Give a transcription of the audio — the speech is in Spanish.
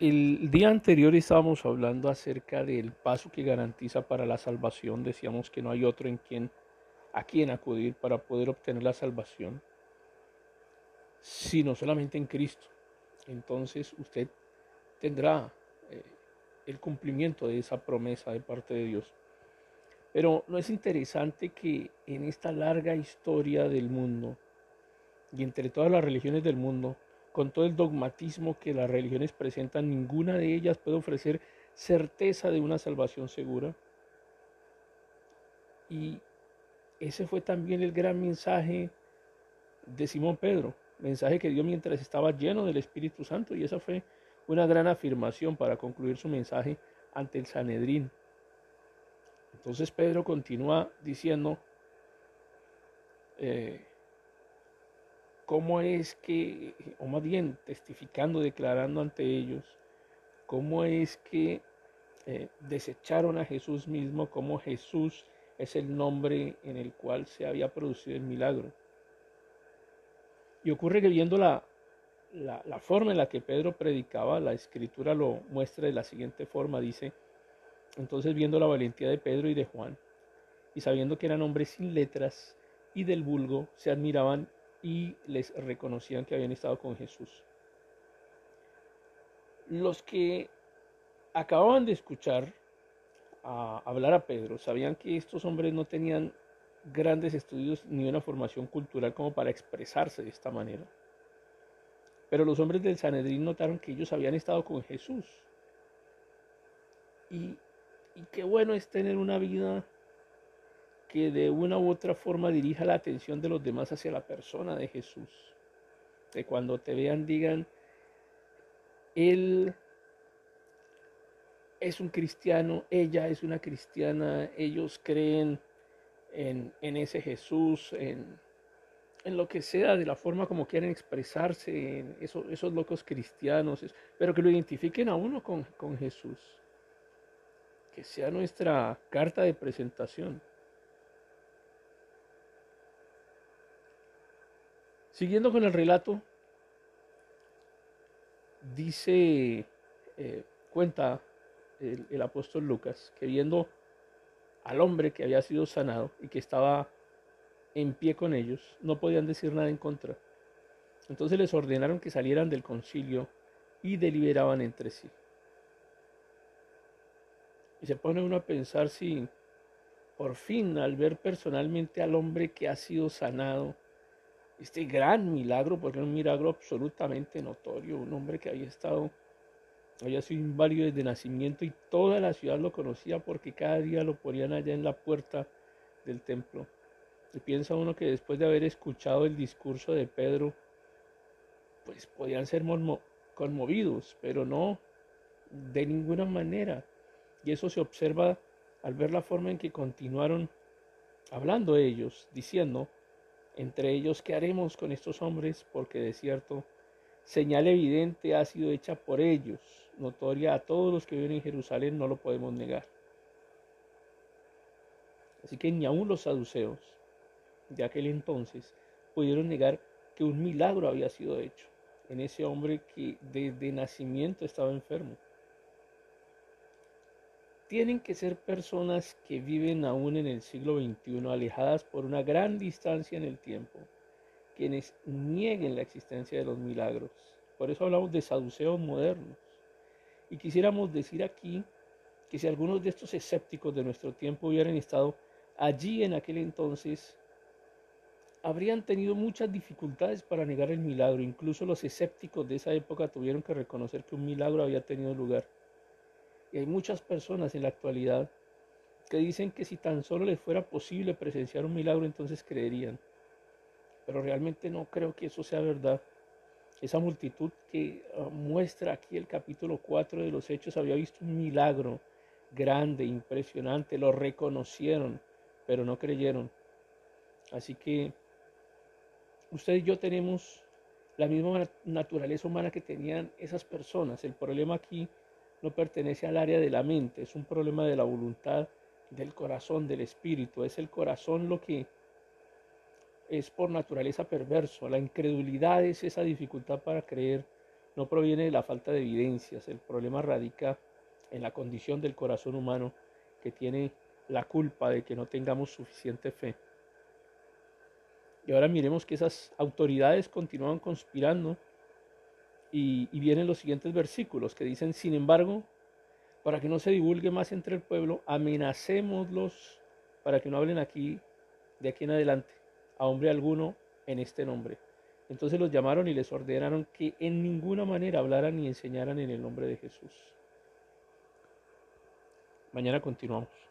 El día anterior estábamos hablando acerca del paso que garantiza para la salvación. Decíamos que no hay otro en quien, a quien acudir para poder obtener la salvación, sino solamente en Cristo. Entonces usted tendrá eh, el cumplimiento de esa promesa de parte de Dios. Pero no es interesante que en esta larga historia del mundo y entre todas las religiones del mundo, con todo el dogmatismo que las religiones presentan, ninguna de ellas puede ofrecer certeza de una salvación segura. Y ese fue también el gran mensaje de Simón Pedro, mensaje que dio mientras estaba lleno del Espíritu Santo, y esa fue una gran afirmación para concluir su mensaje ante el Sanedrín. Entonces Pedro continúa diciendo, eh, cómo es que, o más bien testificando, declarando ante ellos, cómo es que eh, desecharon a Jesús mismo, cómo Jesús es el nombre en el cual se había producido el milagro. Y ocurre que viendo la, la, la, forma en la que Pedro predicaba, la escritura lo muestra de la siguiente forma, dice, entonces viendo la valentía de Pedro y de Juan, y sabiendo que eran hombres sin letras y del vulgo, se admiraban y les reconocían que habían estado con Jesús. Los que acababan de escuchar a hablar a Pedro sabían que estos hombres no tenían grandes estudios ni una formación cultural como para expresarse de esta manera. Pero los hombres del Sanedrín notaron que ellos habían estado con Jesús. Y, y qué bueno es tener una vida que de una u otra forma dirija la atención de los demás hacia la persona de Jesús. Que cuando te vean digan, Él es un cristiano, ella es una cristiana, ellos creen en, ese Jesús, en, lo que sea, de la forma como quieren expresarse, en esos locos cristianos, pero que lo identifiquen a uno con, con Jesús. Que sea nuestra carta de presentación. Siguiendo con el relato, dice, eh, cuenta el, apóstol Lucas, que viendo al hombre que había sido sanado y que estaba en pie con ellos, no podían decir nada en contra. Entonces les ordenaron que salieran del concilio y deliberaban entre sí. Y se pone uno a pensar si por fin al ver personalmente al hombre que ha sido sanado, este gran milagro, porque era un milagro absolutamente notorio, un hombre que había estado, había sido inválido desde nacimiento y toda la ciudad lo conocía porque cada día lo ponían allá en la puerta del templo. Y piensa uno que después de haber escuchado el discurso de Pedro, pues podían ser conmovidos, pero no de ninguna manera. Y eso se observa al ver la forma en que continuaron hablando ellos, diciendo, entre ellos, ¿qué haremos con estos hombres? Porque de cierto, señal evidente ha sido hecha por ellos, notoria a todos los que viven en Jerusalén, no lo podemos negar. Así que ni aun los saduceos de aquel entonces pudieron negar que un milagro había sido hecho en ese hombre que desde nacimiento estaba enfermo tienen que ser personas que viven aún en el siglo XXI, alejadas por una gran distancia en el tiempo, quienes nieguen la existencia de los milagros. Por eso hablamos de saduceos modernos. Y quisiéramos decir aquí que si algunos de estos escépticos de nuestro tiempo hubieran estado allí en aquel entonces, habrían tenido muchas dificultades para negar el milagro. Incluso los escépticos de esa época tuvieron que reconocer que un milagro había tenido lugar. Y hay muchas personas en la actualidad que dicen que si tan solo les fuera posible presenciar un milagro, entonces creerían. Pero realmente no creo que eso sea verdad. Esa multitud que ah, muestra aquí el capítulo 4 de los Hechos había visto un milagro grande, impresionante, lo reconocieron, pero no creyeron. Así que usted y yo tenemos la misma naturaleza humana que tenían esas personas. El problema aquí no pertenece al área de la mente, es un problema de la voluntad, del corazón, del espíritu. Es el corazón lo que es por naturaleza perverso. La incredulidad es esa dificultad para creer no proviene de la falta de evidencias, el problema radica en la condición del corazón humano que tiene la culpa de que no tengamos suficiente fe. Y ahora miremos que esas autoridades continúan conspirando y, vienen los siguientes versículos que dicen, sin embargo, para que no se divulgue más entre el pueblo, amenacémoslos para que no hablen aquí, de aquí en adelante, a hombre alguno en este nombre. Entonces los llamaron y les ordenaron que en ninguna manera hablaran ni enseñaran en el nombre de Jesús. Mañana continuamos.